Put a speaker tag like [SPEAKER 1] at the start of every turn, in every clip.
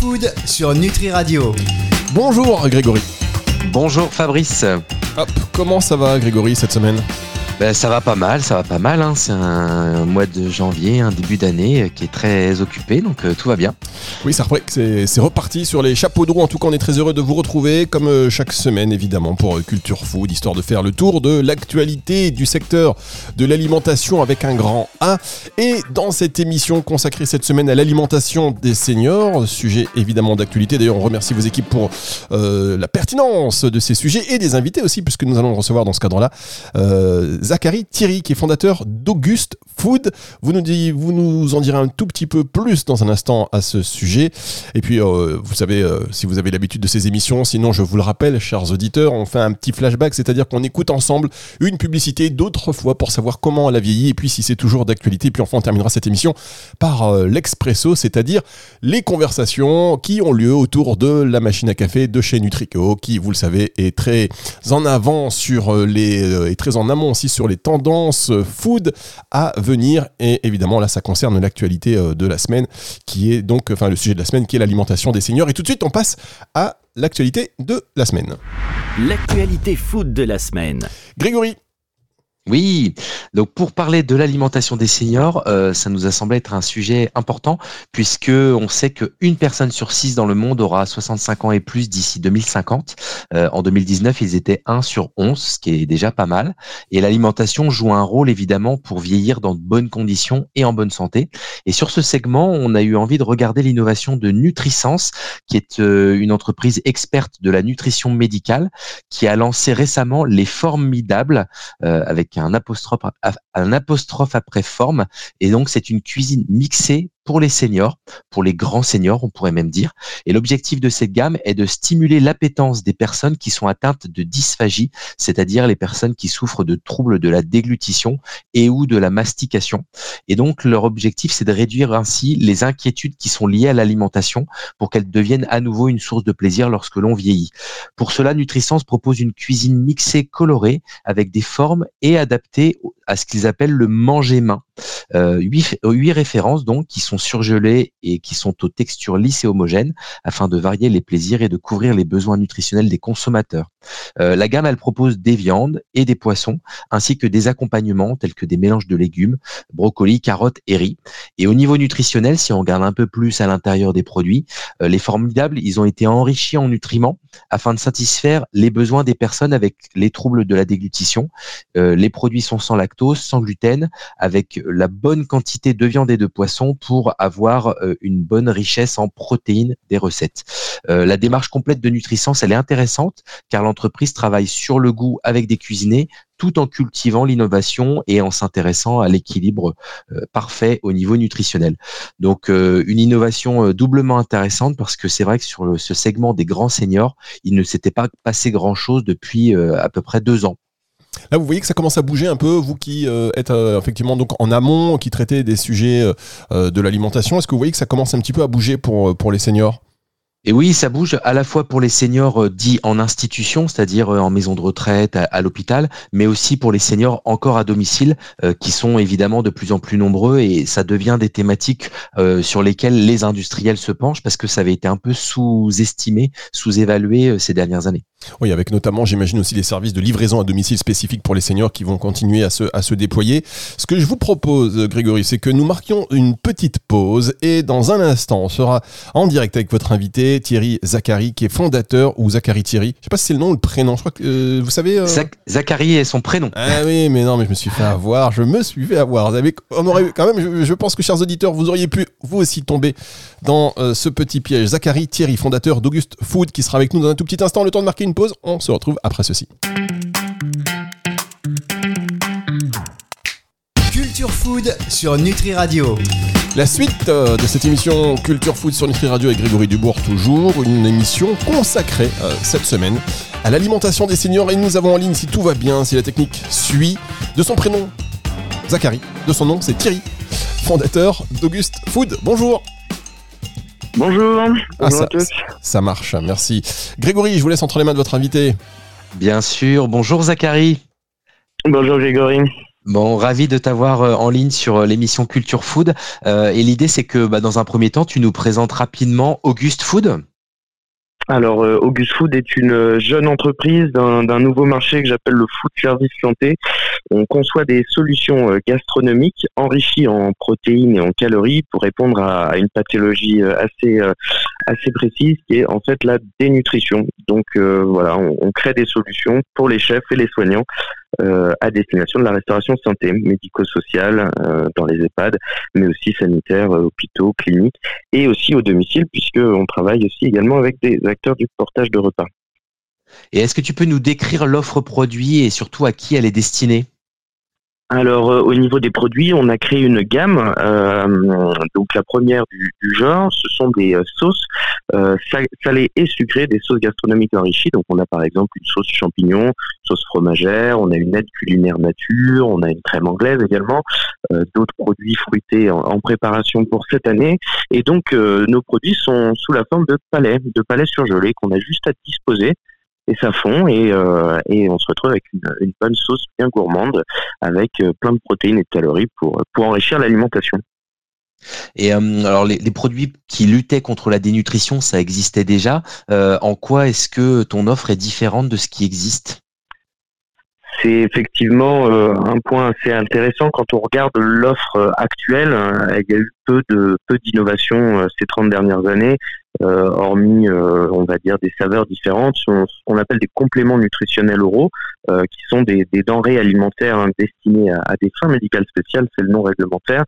[SPEAKER 1] Food sur Nutri Radio.
[SPEAKER 2] Bonjour Grégory.
[SPEAKER 3] Bonjour Fabrice.
[SPEAKER 2] Hop, comment ça va Grégory cette semaine?
[SPEAKER 3] Ben, ça va pas mal, ça va pas mal. Hein. C'est un mois de janvier, un début d'année euh, qui est très occupé, donc euh, tout va bien.
[SPEAKER 2] Oui, c'est reparti sur les chapeaux de roue. En tout cas, on est très heureux de vous retrouver, comme euh, chaque semaine, évidemment, pour Culture Food, histoire de faire le tour de l'actualité du secteur de l'alimentation avec un grand A. Et dans cette émission consacrée cette semaine à l'alimentation des seniors, sujet évidemment d'actualité. D'ailleurs, on remercie vos équipes pour la pertinence de ces sujets et des invités aussi, puisque nous allons recevoir dans ce cadre-là Zachary Thierry, qui est fondateur d'Auguste Food. Vous nous, dit, vous nous en direz un tout petit peu plus dans un instant à ce sujet. Et puis, euh, vous savez, euh, si vous avez l'habitude de ces émissions, sinon je vous le rappelle, chers auditeurs, on fait un petit flashback, c'est-à-dire qu'on écoute ensemble une publicité d'autres fois pour savoir comment elle a vieilli et puis si c'est toujours d'actualité. Et puis enfin, on terminera cette émission par euh, l'expresso, c'est-à-dire les conversations qui ont lieu autour de la machine à café de chez Nutrico, qui, vous le savez, est très en avant sur les, et très en amont aussi sur sur les tendances food à venir. Et évidemment, là, ça concerne l'actualité euh, de la semaine, qui est donc, enfin, le sujet de la semaine, qui est l'alimentation des seniors. Et tout de suite, on passe à l'actualité de la semaine.
[SPEAKER 1] L'actualité food de la semaine.
[SPEAKER 2] Grégory,
[SPEAKER 3] oui, donc pour parler de l'alimentation des seniors, euh, ça nous a semblé être un sujet important puisque on sait qu'une personne sur six dans le monde aura 65 ans et plus d'ici 2050. Euh, en 2019, ils étaient 1 sur 11, ce qui est déjà pas mal. Et l'alimentation joue un rôle évidemment pour vieillir dans de bonnes conditions et en bonne santé. Et sur ce segment, on a eu envie de regarder l'innovation de Nutrisense, qui est euh, une entreprise experte de la nutrition médicale, qui a lancé récemment les formidables avec un apostrophe, un apostrophe après forme. Et donc, c'est une cuisine mixée pour les seniors, pour les grands seniors, on pourrait même dire. Et l'objectif de cette gamme est de stimuler l'appétence des personnes qui sont atteintes de dysphagie, c'est-à-dire les personnes qui souffrent de troubles de la déglutition et ou de la mastication. Et donc, leur objectif, c'est de réduire ainsi les inquiétudes qui sont liées à l'alimentation pour qu'elles deviennent à nouveau une source de plaisir lorsque l'on vieillit. Pour cela, Nutrisense propose une cuisine mixée colorée avec des formes et adaptée à ce qu'ils appellent le manger main. Euh, huit références donc qui sont surgelées et qui sont aux textures lisses et homogènes afin de varier les plaisirs et de couvrir les besoins nutritionnels des consommateurs. Euh, la gamme elle propose des viandes et des poissons ainsi que des accompagnements tels que des mélanges de légumes, brocolis, carottes et riz. Et au niveau nutritionnel, si on regarde un peu plus à l'intérieur des produits, euh, les formidables, ils ont été enrichis en nutriments afin de satisfaire les besoins des personnes avec les troubles de la déglutition. Euh, les produits sont sans lactose, sans gluten, avec la bonne quantité de viande et de poisson pour avoir euh, une bonne richesse en protéines des recettes. Euh, la démarche complète de Nutrisense, elle est intéressante car l'entreprise travaille sur le goût avec des cuisinés tout en cultivant l'innovation et en s'intéressant à l'équilibre euh, parfait au niveau nutritionnel. Donc une innovation doublement intéressante parce que c'est vrai que sur ce segment des grands seniors, il ne s'était pas passé grand-chose depuis à peu près deux ans.
[SPEAKER 2] Là, vous voyez que ça commence à bouger un peu, vous qui euh, êtes euh, effectivement donc en amont, qui traitez des sujets euh, de l'alimentation. Est-ce que vous voyez que ça commence un petit peu à bouger pour, pour les seniors?
[SPEAKER 3] Et oui, ça bouge à la fois pour les seniors dits en institution, c'est-à-dire en maison de retraite, à, l'hôpital, mais aussi pour les seniors encore à domicile, qui sont évidemment de plus en plus nombreux et ça devient des thématiques sur lesquelles les industriels se penchent parce que ça avait été un peu sous-estimé, sous-évalué ces dernières années.
[SPEAKER 2] Oui, avec notamment, j'imagine aussi les services de livraison à domicile spécifiques pour les seniors qui vont continuer à se, à se déployer. Ce que je vous propose, Grégory, c'est que nous marquions une petite pause et dans un instant, on sera en direct avec votre invité, Thierry Zachary, qui est fondateur, ou Zachary Thierry, je sais pas si c'est le nom ou le prénom, je crois que euh, vous savez. Euh...
[SPEAKER 3] Zachary est son prénom.
[SPEAKER 2] Ah oui, mais non, mais je me suis fait avoir, je me suis fait avoir. Avez, on aurait quand même, je, pense que chers auditeurs, vous auriez pu vous aussi tomber dans euh, ce petit piège. Zachary Thierry, fondateur d'Auguste Food, qui sera avec nous dans un tout petit instant, le temps de marquer une pause. On se retrouve après ceci.
[SPEAKER 1] Culture Food sur Nutri Radio.
[SPEAKER 2] La suite euh, de cette émission Culture Food sur Nutri Radio avec Grégory Dubourg toujours, une émission consacrée euh, cette semaine à l'alimentation des seniors et nous avons en ligne si tout va bien, si la technique suit, de son prénom Zachary, de son nom c'est Thierry, fondateur d'Auguste Food. Bonjour
[SPEAKER 4] Bonjour, ah, bonjour à tous.
[SPEAKER 2] Ça marche, merci. Grégory, je vous laisse entre les mains de votre invité.
[SPEAKER 3] Bien sûr, bonjour Zachary.
[SPEAKER 4] Bonjour Grégory.
[SPEAKER 3] Bon, ravi de t'avoir en ligne sur l'émission Culture Food. et l'idée, c'est que bah, dans un premier temps, tu nous présentes rapidement Auguste Food.
[SPEAKER 4] Alors, euh, August Food est une euh, jeune entreprise d'un nouveau marché que j'appelle le food service santé. On conçoit des solutions euh, gastronomiques enrichies en protéines et en calories pour répondre à, une pathologie assez assez précise qui est en fait la dénutrition. Donc voilà, on, on, crée des solutions pour les chefs et les soignants euh, à destination de la restauration santé, médico-sociale euh, dans les EHPAD, mais aussi sanitaire, euh, hôpitaux, cliniques, et aussi au domicile, puisqu'on travaille aussi également avec des acteurs du portage de repas.
[SPEAKER 3] Et est-ce que tu peux nous décrire l'offre produit et surtout à qui elle est destinée?
[SPEAKER 4] Alors euh, au niveau des produits, on a créé une gamme. Euh, donc la première du, genre, ce sont des euh, sauces salées et sucrées, des sauces gastronomiques enrichies. Donc on a par exemple une sauce champignon, sauce fromagère, on a une aide culinaire nature, on a une crème anglaise également, d'autres produits fruités en, en, préparation pour cette année. Et donc nos produits sont sous la forme de palais, de palais surgelés qu'on a juste à disposer et ça fond et, euh, et on se retrouve avec une, bonne sauce bien gourmande avec euh, plein de protéines et de calories pour, pour enrichir l'alimentation.
[SPEAKER 3] Et euh, alors les, produits qui luttaient contre la dénutrition, ça existait déjà. En quoi est-ce que ton offre est différente de ce qui existe?
[SPEAKER 4] C'est effectivement euh, un point assez intéressant quand on regarde l'offre actuelle. il y a eu peu de peu d'innovation ces 30 dernières années. Euh, hormis, euh, on va dire, des saveurs différentes, ce qu'on appelle des compléments nutritionnels oraux, euh, qui sont des, denrées alimentaires hein, destinées à, à, des fins médicales spéciales, c'est le nom réglementaire.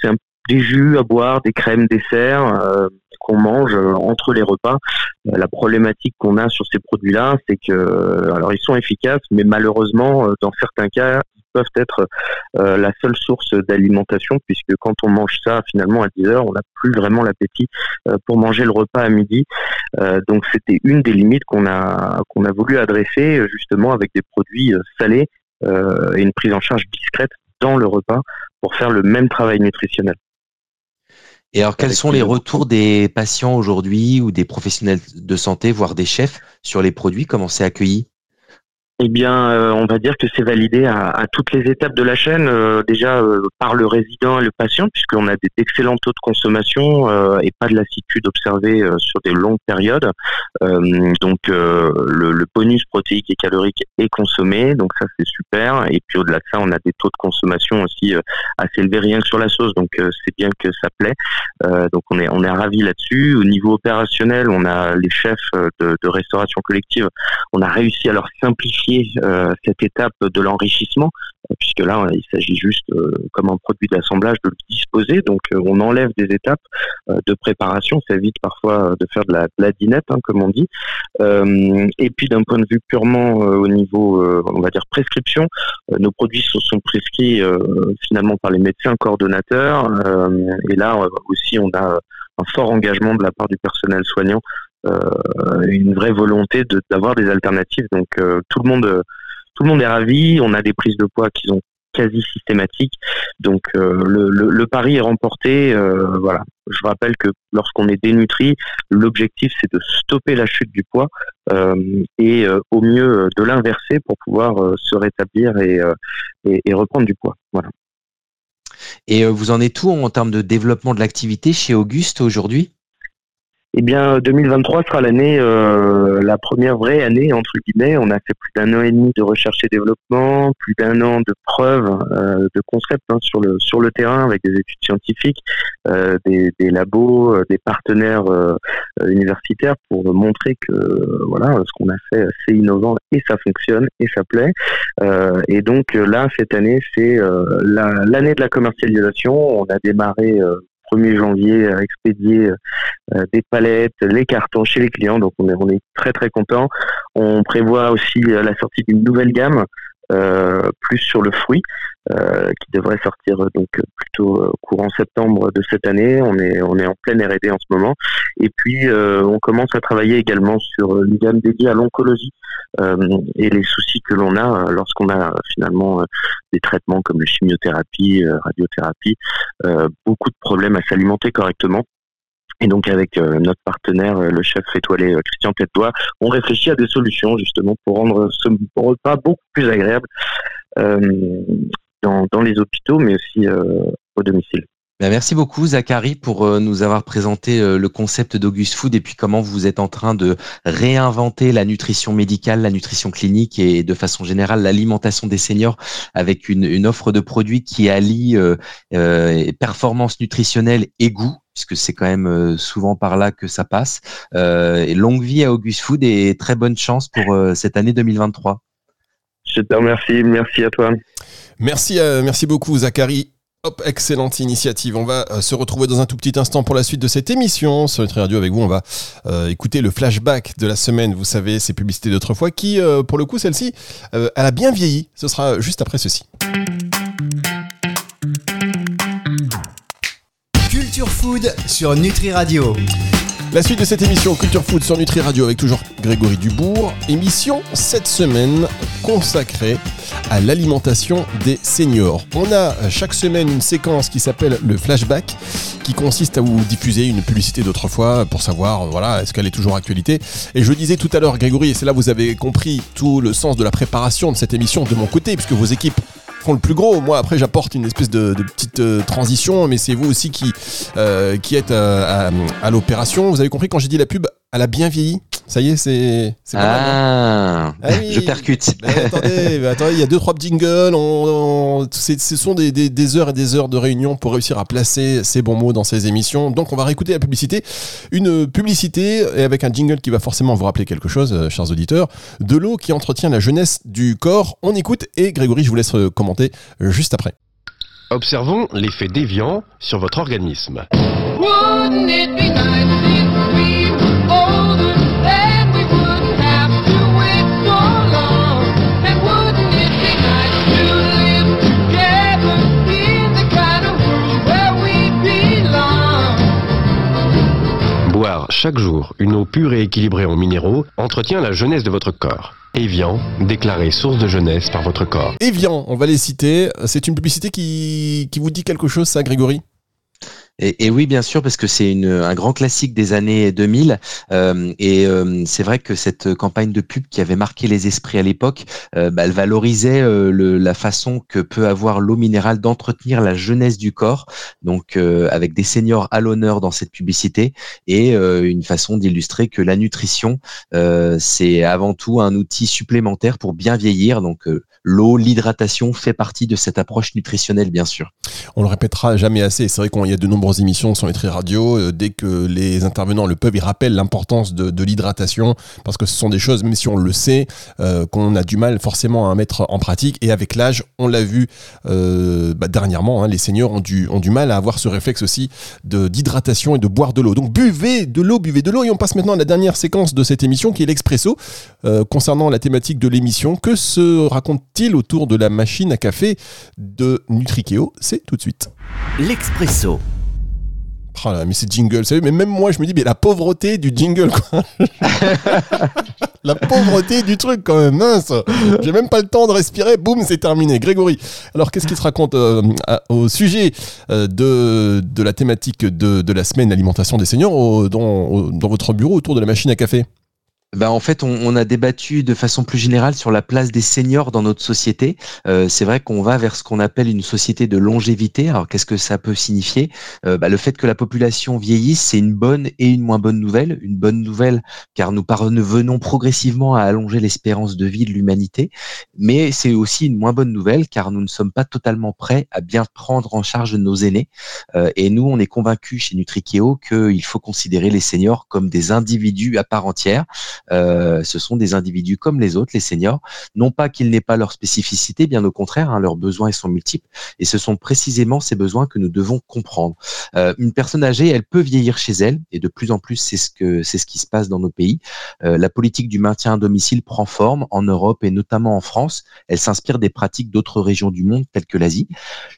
[SPEAKER 4] c'est des jus à boire, des crèmes, desserts qu'on mange entre les repas. la problématique qu'on a sur ces produits-là, c'est que, alors ils sont efficaces, mais malheureusement, dans certains cas, peuvent être euh, la seule source d'alimentation puisque quand on mange ça finalement à 10 heures, on n'a plus vraiment l'appétit euh, pour manger le repas à midi. Euh, donc c'était une des limites qu'on a qu'on a voulu adresser justement avec des produits salés et une prise en charge discrète dans le repas pour faire le même travail nutritionnel.
[SPEAKER 3] Et alors, quels sont les retours des patients aujourd'hui ou des professionnels de santé, voire des chefs, sur les produits? Comment c'est accueilli?
[SPEAKER 4] Eh bien, euh, on va dire que c'est validé à, toutes les étapes de la chaîne, euh, déjà euh, par le résident et le patient, puisqu'on a des excellents taux de consommation et pas de lassitude observée sur des longues périodes. donc, le, le, bonus protéique et calorique est consommé, donc ça c'est super. Et puis au-delà de ça, on a des taux de consommation aussi assez élevés rien que sur la sauce, donc c'est bien que ça plaît. donc on est on est ravi là-dessus. Au niveau opérationnel, on a les chefs de, de restauration collective, on a réussi à leur simplifier euh, cette étape de l'enrichissement, euh, puisque là, il s'agit juste, euh, comme un produit d'assemblage, de le disposer. Donc, on enlève des étapes de préparation. Ça évite parfois de faire de la, de dinette, hein, comme on dit. et puis, d'un point de vue purement au niveau, on va dire, prescription, nos produits sont, prescrits finalement par les médecins coordonnateurs. et là aussi, on a un fort engagement de la part du personnel soignant une vraie volonté d'avoir des alternatives. Donc euh, tout le monde tout le monde est ravi. On a des prises de poids qui sont quasi systématiques. Donc euh, le, le, pari est remporté. voilà. Je rappelle que lorsqu'on est dénutri, l'objectif c'est de stopper la chute du poids et au mieux de l'inverser pour pouvoir se rétablir et, et, et, reprendre du poids. Voilà.
[SPEAKER 3] Et vous en êtes où en termes de développement de l'activité chez Auguste aujourd'hui?
[SPEAKER 4] Eh bien, 2023 sera l'année, euh, la première vraie année entre guillemets. On a fait plus d'un an et demi de recherche et développement, plus d'un an de preuves, euh, de concepts hein, sur le sur le terrain avec des études scientifiques, euh, des, des, labos, euh, des partenaires euh, universitaires pour montrer que voilà, ce qu'on a fait c'est innovant et ça fonctionne et ça plaît. et donc là, cette année, c'est l'année de la commercialisation. On a démarré 1er janvier à expédier euh, des palettes, les cartons chez les clients. Donc on est, très très content. On prévoit aussi euh, la sortie d'une nouvelle gamme euh, plus sur le fruit, qui devrait sortir euh, donc plutôt courant septembre de cette année. On est on est en pleine R&D en ce moment. Et puis on commence à travailler également sur une gamme dédiée à l'oncologie et les soucis que l'on a lorsqu'on a finalement des traitements comme la chimiothérapie, radiothérapie, beaucoup de problèmes à s'alimenter correctement. Et donc avec euh, notre partenaire, euh, le chef étoilé euh, Christian Tête-Doigt, on réfléchit à des solutions justement pour rendre ce repas beaucoup plus agréable. Dans, les hôpitaux, mais aussi au domicile.
[SPEAKER 3] Ben, merci beaucoup Zachary pour euh, nous avoir présenté euh, le concept d'August Food et puis comment vous êtes en train de réinventer la nutrition médicale, la nutrition clinique et de façon générale l'alimentation des seniors avec une, offre de produits qui allie euh, euh performance nutritionnelle et goût puisque c'est quand même souvent par là que ça passe. longue vie à August Food et très bonne chance pour cette année 2023.
[SPEAKER 4] Je te remercie, merci à toi.
[SPEAKER 2] Merci, merci beaucoup Zachary excellente initiative. On va euh, se retrouver dans un tout petit instant pour la suite de cette émission sur Nutri Radio avec vous. On va euh, écouter le flashback de la semaine. Vous savez, ces publicités d'autrefois qui, euh, pour le coup, celle-ci, elle a bien vieilli. Ce sera juste après ceci.
[SPEAKER 1] Culture Food sur Nutri Radio.
[SPEAKER 2] La suite de cette émission Culture Food sur Nutri Radio avec toujours Grégory Dubourg. Émission cette semaine consacrée à l'alimentation des seniors. On a chaque semaine une séquence qui s'appelle le flashback qui consiste à vous diffuser une publicité d'autrefois pour savoir voilà est-ce qu'elle est toujours actualité. Et je disais tout à l'heure Grégory et c'est là vous avez compris tout le sens de la préparation de cette émission de mon côté puisque vos équipes le plus gros. Moi, après, j'apporte une espèce de, petite euh, transition, mais c'est vous aussi qui, euh, êtes euh, à l'opération. Vous avez compris quand j'ai dit la pub, elle a bien vieilli ça y est, c'est.
[SPEAKER 3] Ah, ah je percute.
[SPEAKER 2] attendez, attendez, il y a deux trois jingles. On, ce sont des, des, heures et des heures de réunion pour réussir à placer ces bons mots dans ces émissions. Donc, on va réécouter la publicité, une publicité et avec un jingle qui va forcément vous rappeler quelque chose, euh, chers auditeurs. De l'eau qui entretient la jeunesse du corps. On écoute et Grégory, je vous laisse commenter juste après.
[SPEAKER 5] Observons l'effet déviant sur votre organisme. Chaque jour une eau pure et équilibrée en minéraux entretient la jeunesse de votre corps. Evian, déclaré source de jeunesse par votre corps.
[SPEAKER 2] Evian, on va les citer. C'est une publicité qui, qui vous dit quelque chose, ça, Grégory?
[SPEAKER 3] Et, oui, bien sûr, parce que c'est un grand classique des années 2000. Euh, et euh, c'est vrai que cette campagne de pub qui avait marqué les esprits à l'époque, euh, bah, elle valorisait le, la façon que peut avoir l'eau minérale d'entretenir la jeunesse du corps, donc avec des seniors à l'honneur dans cette publicité, et une façon d'illustrer que la nutrition, c'est avant tout un outil supplémentaire pour bien vieillir. Donc l'eau, l'hydratation fait partie de cette approche nutritionnelle, bien sûr.
[SPEAKER 2] On le répétera jamais assez. C'est vrai qu'il y a de nombreuses émissions sur les tri radio. Euh, dès que les intervenants le peuvent, ils rappellent l'importance de, l'hydratation parce que ce sont des choses, même si on le sait, euh, qu'on a du mal forcément à mettre en pratique. Et avec l'âge, on l'a vu euh, bah, dernièrement, hein, les seniors ont du, ont du mal à avoir ce réflexe aussi d'hydratation et de boire de l'eau. Donc buvez de l'eau, buvez de l'eau. Et on passe maintenant à la dernière séquence de cette émission qui est l'expresso. concernant la thématique de l'émission, que se raconte autour de la machine à café de Nutrikeo? C'est tout de suite.
[SPEAKER 1] L'expresso.
[SPEAKER 2] Oh là, mais c'est jingle, savez, mais même moi je me dis, mais la pauvreté du jingle, quoi. la pauvreté du truc, quand même, mince. J'ai même pas le temps de respirer, boum, c'est terminé. Grégory, alors qu'est-ce qui se raconte euh, au sujet euh, de, de la thématique de, de la semaine alimentation des seniors dans, dans votre bureau autour de la machine à café?
[SPEAKER 3] Ben en fait, on, on, a débattu de façon plus générale sur la place des seniors dans notre société. Euh, c'est vrai qu'on va vers ce qu'on appelle une société de longévité. Alors, qu'est-ce que ça peut signifier? Euh, ben, Le fait que la population vieillisse, c'est une bonne et une moins bonne nouvelle. Une bonne nouvelle car nous venons progressivement à allonger l'espérance de vie de l'humanité, mais c'est aussi une moins bonne nouvelle car nous ne sommes pas totalement prêts à bien prendre en charge nos aînés. Euh, et nous, on est convaincus chez Nutrikeo qu'il faut considérer les seniors comme des individus à part entière. Euh, ce sont des individus comme les autres, les seniors. Non pas qu'ils n'aient pas leur spécificité, bien au contraire, hein, leurs besoins sont multiples. Et ce sont précisément ces besoins que nous devons comprendre. Euh, une personne âgée, elle peut vieillir chez elle, et de plus en plus, c'est ce que c'est ce qui se passe dans nos pays. Euh, la politique du maintien à domicile prend forme en Europe et notamment en France. Elle s'inspire des pratiques d'autres régions du monde, telles que l'Asie.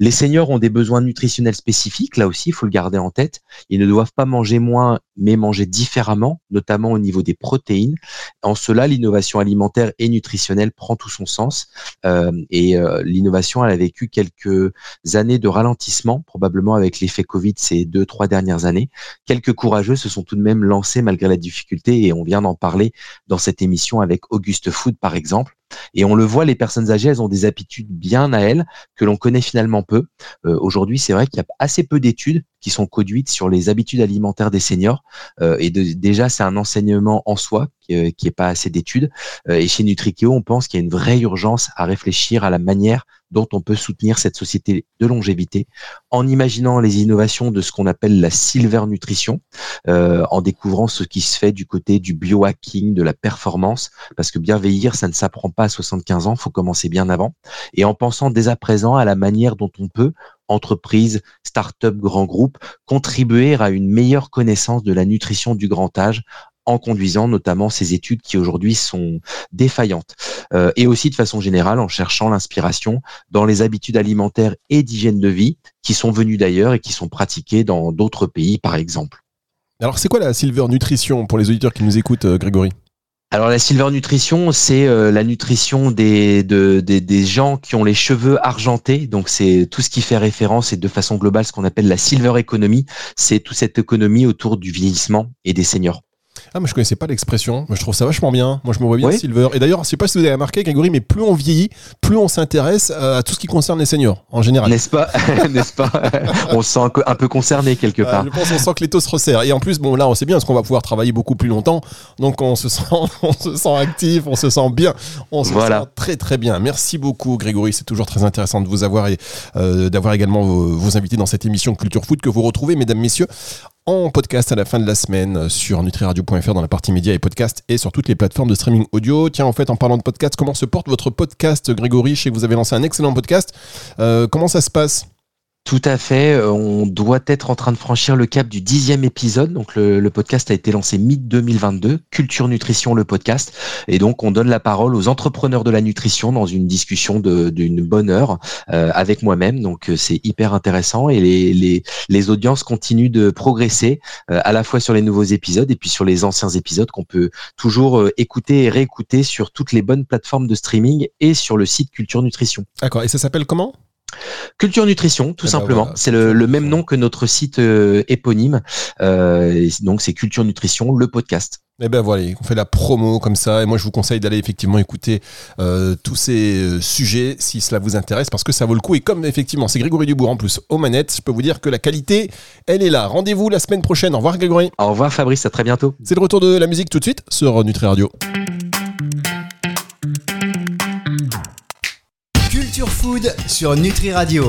[SPEAKER 3] Les seniors ont des besoins nutritionnels spécifiques. Là aussi, il faut le garder en tête. Ils ne doivent pas manger moins, mais manger différemment, notamment au niveau des protéines en cela, l'innovation alimentaire et nutritionnelle prend tout son sens. Euh, et euh, l'innovation, elle a vécu quelques années de ralentissement, probablement avec l'effet Covid ces deux, trois dernières années. Quelques courageux se sont tout de même lancés malgré la difficulté et on vient d'en parler dans cette émission avec Auguste Food, par exemple. Et on le voit, les personnes âgées, elles ont des habitudes bien à elles que l'on connaît finalement peu. Euh, aujourd'hui, c'est vrai qu'il y a assez peu d'études qui sont conduites sur les habitudes alimentaires des seniors. Euh, et déjà, c'est un enseignement en soi qui n'est euh, pas assez d'études. Euh, et chez Nutrikeo, on pense qu'il y a une vraie urgence à réfléchir à la manière dont on peut soutenir cette société de longévité en imaginant les innovations de ce qu'on appelle la silver nutrition, en découvrant ce qui se fait du côté du biohacking, de la performance, parce que bien vieillir, ça ne s'apprend pas à 75 ans, faut commencer bien avant, et en pensant dès à présent à la manière dont on peut, entreprises, start-up, grands groupes, contribuer à une meilleure connaissance de la nutrition du grand âge en conduisant notamment ces études qui aujourd'hui sont défaillantes. Euh, et aussi de façon générale en cherchant l'inspiration dans les habitudes alimentaires et d'hygiène de vie qui sont venues d'ailleurs et qui sont pratiquées dans d'autres pays par exemple.
[SPEAKER 2] Alors c'est quoi la Silver Nutrition pour les auditeurs qui nous écoutent, euh, Grégory?
[SPEAKER 3] Alors la silver nutrition, c'est euh, la nutrition des, des gens qui ont les cheveux argentés. Donc c'est tout ce qui fait référence et de façon globale ce qu'on appelle la silver economy. C'est toute cette économie autour du vieillissement et des seniors.
[SPEAKER 2] Ah, moi je connaissais pas l'expression. Moi je trouve ça vachement bien. Moi je me vois bien Silver. Et d'ailleurs, je sais pas si vous avez remarqué, Grégory, mais plus on vieillit, plus on s'intéresse euh, à tout ce qui concerne les seniors en général.
[SPEAKER 3] N'est-ce pas? N'est-ce pas? On se sent un peu concerné quelque ah, part.
[SPEAKER 2] je pense qu'on sent que les taux se resserrent. Et en plus, bon là, on sait bien parce qu'on va pouvoir travailler beaucoup plus longtemps. Donc on se sent, on se sent actif, on se sent bien, on se sent très très bien. Merci beaucoup, Grégory. C'est toujours très intéressant de vous avoir et euh, d'avoir également vos, vos invités dans cette émission Culture Foot que vous retrouvez, mesdames, messieurs, en podcast à la fin de la semaine sur nutriradio.fr dans la partie médias et podcast et sur toutes les plateformes de streaming audio. Tiens, en fait, en parlant de podcast, comment se porte votre podcast, Grégory? Je vous avez lancé un excellent podcast. Euh, comment ça se passe?
[SPEAKER 3] Tout à fait. Euh, on doit être en train de franchir le cap du dixième épisode. Donc le, podcast a été lancé mi-2022, Culture Nutrition, le podcast. Et donc on donne la parole aux entrepreneurs de la nutrition dans une discussion d'une bonne heure euh, avec moi-même. Donc euh, c'est hyper intéressant et les, audiences continuent de progresser à la fois sur les nouveaux épisodes et puis sur les anciens épisodes qu'on peut toujours écouter et réécouter sur toutes les bonnes plateformes de streaming et sur le site Culture Nutrition.
[SPEAKER 2] D'accord. Et ça s'appelle comment?
[SPEAKER 3] Culture Nutrition, tout eh ben simplement. c'est le, même nom que notre site euh, éponyme. Euh, donc c'est Culture Nutrition, le podcast.
[SPEAKER 2] Et eh ben voilà, on fait la promo comme ça. Et moi, je vous conseille d'aller effectivement écouter euh, tous ces sujets si cela vous intéresse, parce que ça vaut le coup. Et comme effectivement, c'est Grégory Dubourg en plus aux manettes, je peux vous dire que la qualité, elle est là. Rendez-vous la semaine prochaine. Au revoir Grégory.
[SPEAKER 3] Au revoir Fabrice, à très bientôt.
[SPEAKER 2] C'est le retour de la musique tout de suite sur Nutri Radio.
[SPEAKER 1] Food sur Nutri Radio.